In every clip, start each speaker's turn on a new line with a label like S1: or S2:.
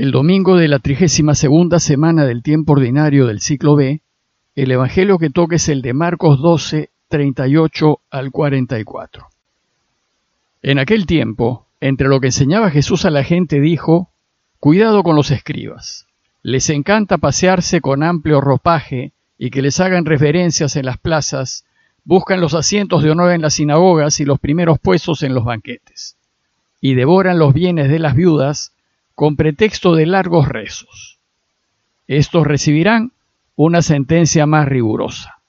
S1: El domingo de la trigésima segunda semana del tiempo ordinario del ciclo B, el Evangelio que toca es el de Marcos 12, 38 al 44. En aquel tiempo, entre lo que enseñaba Jesús a la gente, dijo, Cuidado con los escribas. Les encanta pasearse con amplio ropaje y que les hagan reverencias en las plazas, buscan los asientos de honor en las sinagogas y los primeros puestos en los banquetes, y devoran los bienes de las viudas, con pretexto de largos rezos. Estos recibirán una sentencia más rigurosa.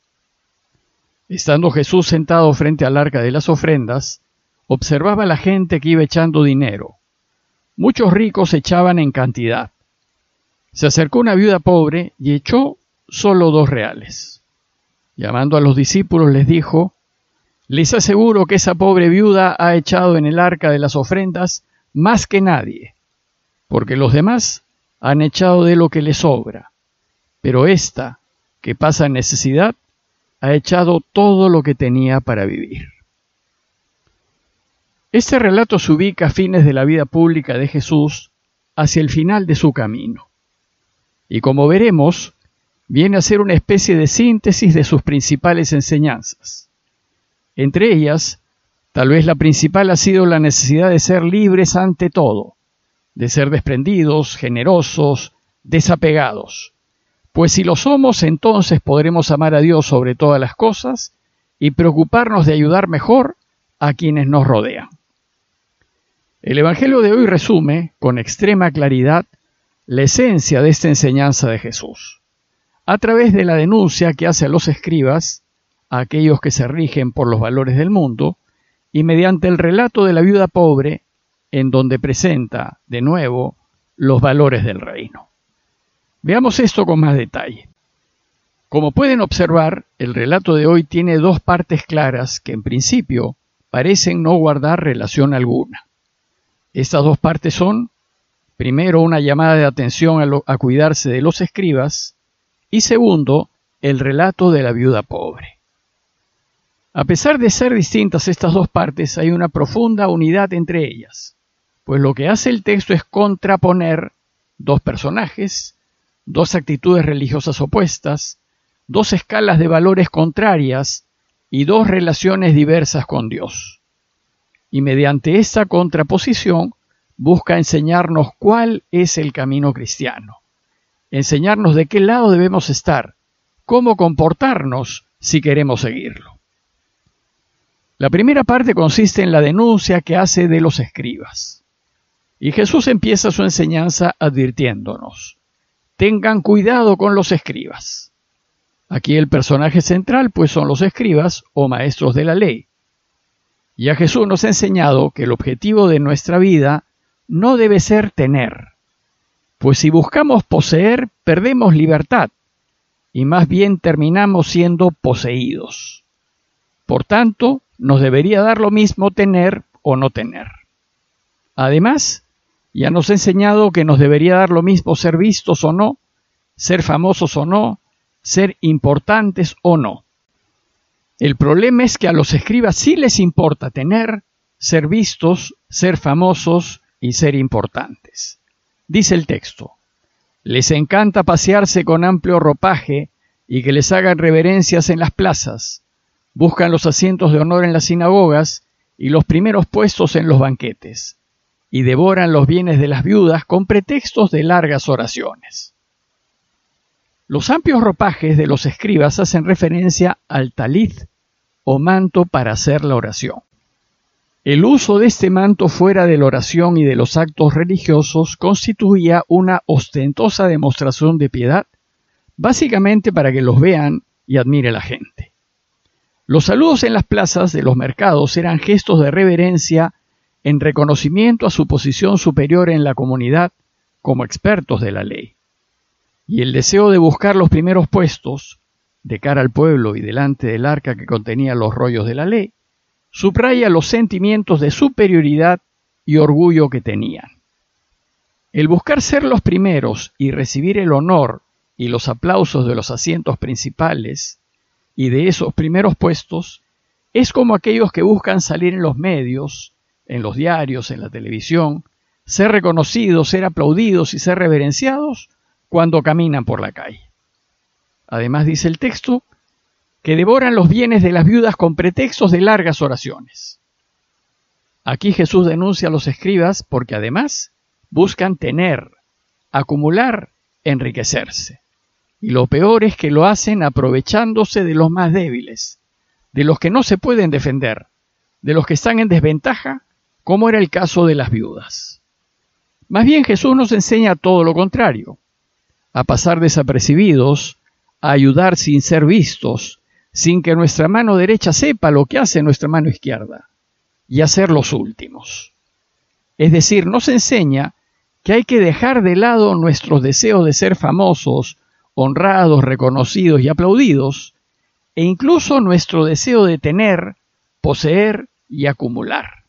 S1: Estando Jesús sentado frente al arca de las ofrendas, observaba la gente que iba echando dinero. Muchos ricos echaban en cantidad. Se acercó una viuda pobre y echó solo dos reales. Llamando a los discípulos les dijo, Les aseguro que esa pobre viuda ha echado en el arca de las ofrendas más que nadie porque los demás han echado de lo que les sobra, pero ésta, que pasa necesidad, ha echado todo lo que tenía para vivir. Este relato se ubica a fines de la vida pública de Jesús hacia el final de su camino. Y como veremos, viene a ser una especie de síntesis de sus principales enseñanzas. Entre ellas, tal vez la principal ha sido la necesidad de ser libres ante todo, de ser desprendidos, generosos, desapegados. Pues si lo somos, entonces podremos amar a Dios sobre todas las cosas y preocuparnos de ayudar mejor a quienes nos rodean. El Evangelio de hoy resume, con extrema claridad, la esencia de esta enseñanza de Jesús, a través de la denuncia que hace a los escribas, a aquellos que se rigen por los valores del mundo, y mediante el relato de la viuda pobre en donde presenta de nuevo los valores del reino. Veamos esto con más detalle. Como pueden observar, el relato de hoy tiene dos partes claras que en principio parecen no guardar relación alguna. Estas dos partes son, primero, una llamada de atención a, a cuidarse de los escribas y segundo, el relato de la viuda pobre. A pesar de ser distintas estas dos partes, hay una profunda unidad entre ellas. Pues lo que hace el texto es contraponer dos personajes, dos actitudes religiosas opuestas, dos escalas de valores contrarias y dos relaciones diversas con Dios. Y mediante esta contraposición busca enseñarnos cuál es el camino cristiano, enseñarnos de qué lado debemos estar, cómo comportarnos si queremos seguirlo. La primera parte consiste en la denuncia que hace de los escribas. Y Jesús empieza su enseñanza advirtiéndonos, tengan cuidado con los escribas. Aquí el personaje central pues son los escribas o maestros de la ley. Ya Jesús nos ha enseñado que el objetivo de nuestra vida no debe ser tener, pues si buscamos poseer perdemos libertad y más bien terminamos siendo poseídos. Por tanto, nos debería dar lo mismo tener o no tener. Además, ya nos ha enseñado que nos debería dar lo mismo ser vistos o no, ser famosos o no, ser importantes o no. El problema es que a los escribas sí les importa tener, ser vistos, ser famosos y ser importantes. Dice el texto, les encanta pasearse con amplio ropaje y que les hagan reverencias en las plazas, buscan los asientos de honor en las sinagogas y los primeros puestos en los banquetes y devoran los bienes de las viudas con pretextos de largas oraciones. Los amplios ropajes de los escribas hacen referencia al talid o manto para hacer la oración. El uso de este manto fuera de la oración y de los actos religiosos constituía una ostentosa demostración de piedad, básicamente para que los vean y admire la gente. Los saludos en las plazas de los mercados eran gestos de reverencia en reconocimiento a su posición superior en la comunidad como expertos de la ley. Y el deseo de buscar los primeros puestos, de cara al pueblo y delante del arca que contenía los rollos de la ley, subraya los sentimientos de superioridad y orgullo que tenían. El buscar ser los primeros y recibir el honor y los aplausos de los asientos principales y de esos primeros puestos es como aquellos que buscan salir en los medios en los diarios, en la televisión, ser reconocidos, ser aplaudidos y ser reverenciados cuando caminan por la calle. Además dice el texto que devoran los bienes de las viudas con pretextos de largas oraciones. Aquí Jesús denuncia a los escribas porque además buscan tener, acumular, enriquecerse. Y lo peor es que lo hacen aprovechándose de los más débiles, de los que no se pueden defender, de los que están en desventaja, como era el caso de las viudas. Más bien Jesús nos enseña todo lo contrario, a pasar desapercibidos, a ayudar sin ser vistos, sin que nuestra mano derecha sepa lo que hace nuestra mano izquierda, y a ser los últimos. Es decir, nos enseña que hay que dejar de lado nuestros deseos de ser famosos, honrados, reconocidos y aplaudidos, e incluso nuestro deseo de tener, poseer y acumular.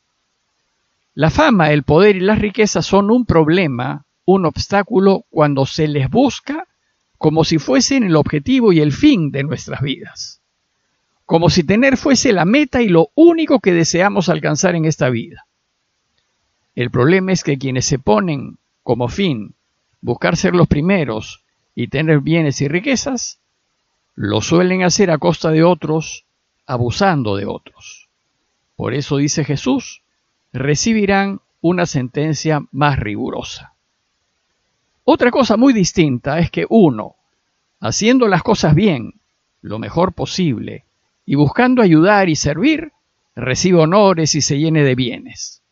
S1: La fama, el poder y las riquezas son un problema, un obstáculo cuando se les busca como si fuesen el objetivo y el fin de nuestras vidas, como si tener fuese la meta y lo único que deseamos alcanzar en esta vida. El problema es que quienes se ponen como fin buscar ser los primeros y tener bienes y riquezas, lo suelen hacer a costa de otros, abusando de otros. Por eso dice Jesús, recibirán una sentencia más rigurosa. Otra cosa muy distinta es que uno, haciendo las cosas bien, lo mejor posible, y buscando ayudar y servir, recibe honores y se llene de bienes.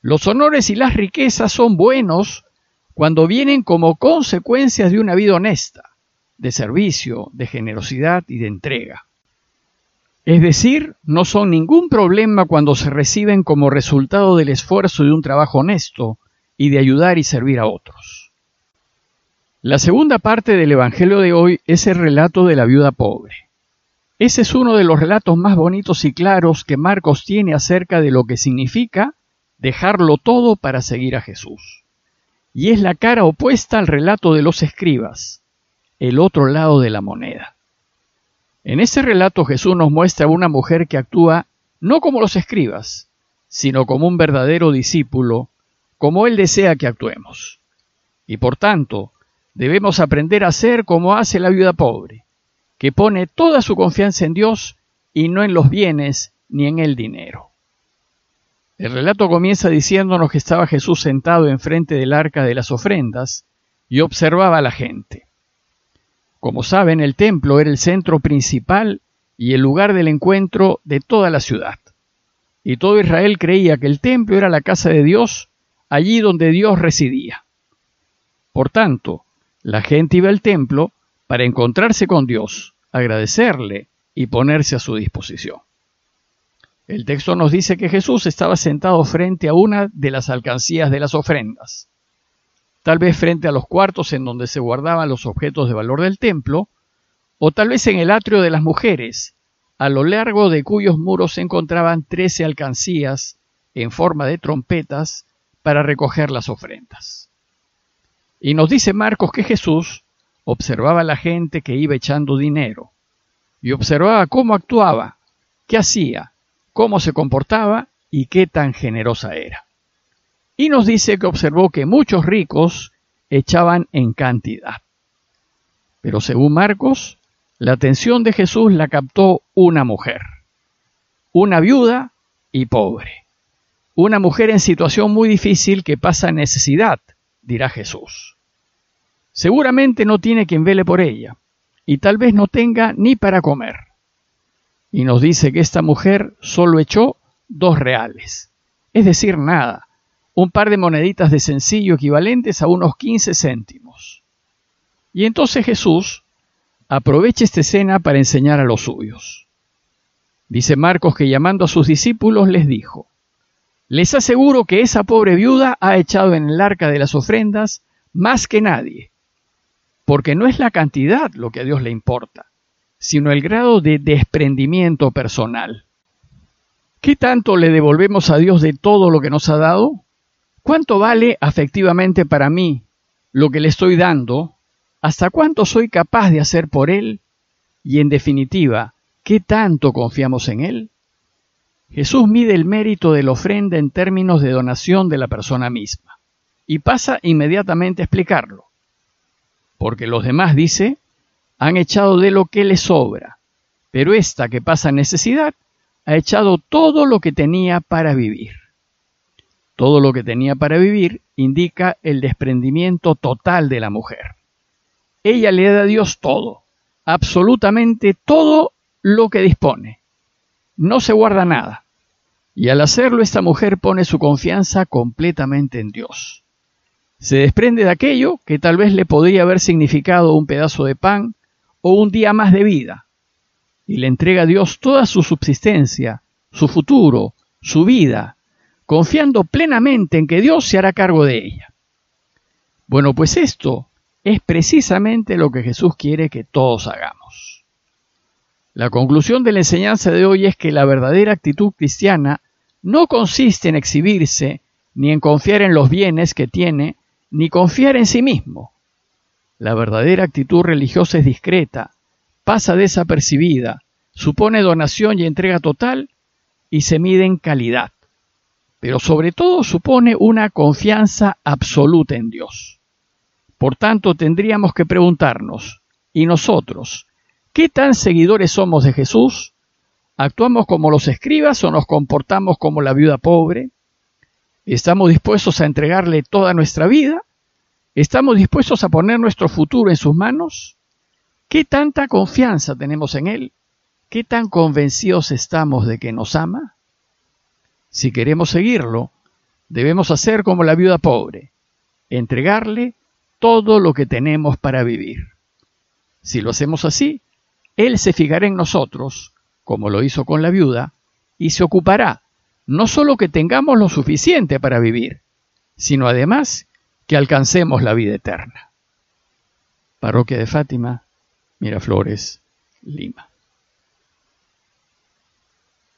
S1: Los honores y las riquezas son buenos cuando vienen como consecuencias de una vida honesta, de servicio, de generosidad y de entrega. Es decir, no son ningún problema cuando se reciben como resultado del esfuerzo de un trabajo honesto y de ayudar y servir a otros. La segunda parte del Evangelio de hoy es el relato de la viuda pobre. Ese es uno de los relatos más bonitos y claros que Marcos tiene acerca de lo que significa dejarlo todo para seguir a Jesús. Y es la cara opuesta al relato de los escribas, el otro lado de la moneda. En ese relato Jesús nos muestra a una mujer que actúa no como los escribas, sino como un verdadero discípulo, como Él desea que actuemos. Y por tanto, debemos aprender a ser como hace la viuda pobre, que pone toda su confianza en Dios y no en los bienes ni en el dinero. El relato comienza diciéndonos que estaba Jesús sentado enfrente del arca de las ofrendas y observaba a la gente. Como saben, el templo era el centro principal y el lugar del encuentro de toda la ciudad. Y todo Israel creía que el templo era la casa de Dios, allí donde Dios residía. Por tanto, la gente iba al templo para encontrarse con Dios, agradecerle y ponerse a su disposición. El texto nos dice que Jesús estaba sentado frente a una de las alcancías de las ofrendas tal vez frente a los cuartos en donde se guardaban los objetos de valor del templo, o tal vez en el atrio de las mujeres, a lo largo de cuyos muros se encontraban trece alcancías en forma de trompetas para recoger las ofrendas. Y nos dice Marcos que Jesús observaba a la gente que iba echando dinero, y observaba cómo actuaba, qué hacía, cómo se comportaba y qué tan generosa era. Y nos dice que observó que muchos ricos echaban en cantidad. Pero según Marcos, la atención de Jesús la captó una mujer, una viuda y pobre, una mujer en situación muy difícil que pasa necesidad, dirá Jesús. Seguramente no tiene quien vele por ella, y tal vez no tenga ni para comer. Y nos dice que esta mujer solo echó dos reales, es decir, nada, un par de moneditas de sencillo equivalentes a unos 15 céntimos. Y entonces Jesús aprovecha esta escena para enseñar a los suyos. Dice Marcos que llamando a sus discípulos les dijo, les aseguro que esa pobre viuda ha echado en el arca de las ofrendas más que nadie, porque no es la cantidad lo que a Dios le importa, sino el grado de desprendimiento personal. ¿Qué tanto le devolvemos a Dios de todo lo que nos ha dado? ¿Cuánto vale afectivamente para mí lo que le estoy dando? ¿Hasta cuánto soy capaz de hacer por él? Y en definitiva, ¿qué tanto confiamos en él? Jesús mide el mérito de la ofrenda en términos de donación de la persona misma. y pasa inmediatamente a explicarlo. Porque los demás, dice, han echado de lo que les sobra, pero esta que pasa necesidad ha echado todo lo que tenía para vivir. Todo lo que tenía para vivir indica el desprendimiento total de la mujer. Ella le da a Dios todo, absolutamente todo lo que dispone. No se guarda nada. Y al hacerlo esta mujer pone su confianza completamente en Dios. Se desprende de aquello que tal vez le podría haber significado un pedazo de pan o un día más de vida, y le entrega a Dios toda su subsistencia, su futuro, su vida, confiando plenamente en que Dios se hará cargo de ella. Bueno, pues esto es precisamente lo que Jesús quiere que todos hagamos. La conclusión de la enseñanza de hoy es que la verdadera actitud cristiana no consiste en exhibirse, ni en confiar en los bienes que tiene, ni confiar en sí mismo. La verdadera actitud religiosa es discreta, pasa desapercibida, supone donación y entrega total y se mide en calidad. Pero sobre todo supone una confianza absoluta en Dios. Por tanto, tendríamos que preguntarnos, ¿y nosotros? ¿Qué tan seguidores somos de Jesús? ¿Actuamos como los escribas o nos comportamos como la viuda pobre? ¿Estamos dispuestos a entregarle toda nuestra vida? ¿Estamos dispuestos a poner nuestro futuro en sus manos? ¿Qué tanta confianza tenemos en Él? ¿Qué tan convencidos estamos de que nos ama? Si queremos seguirlo, debemos hacer como la viuda pobre, entregarle todo lo que tenemos para vivir. Si lo hacemos así, Él se fijará en nosotros, como lo hizo con la viuda, y se ocupará no solo que tengamos lo suficiente para vivir, sino además que alcancemos la vida eterna. Parroquia de Fátima, Miraflores, Lima.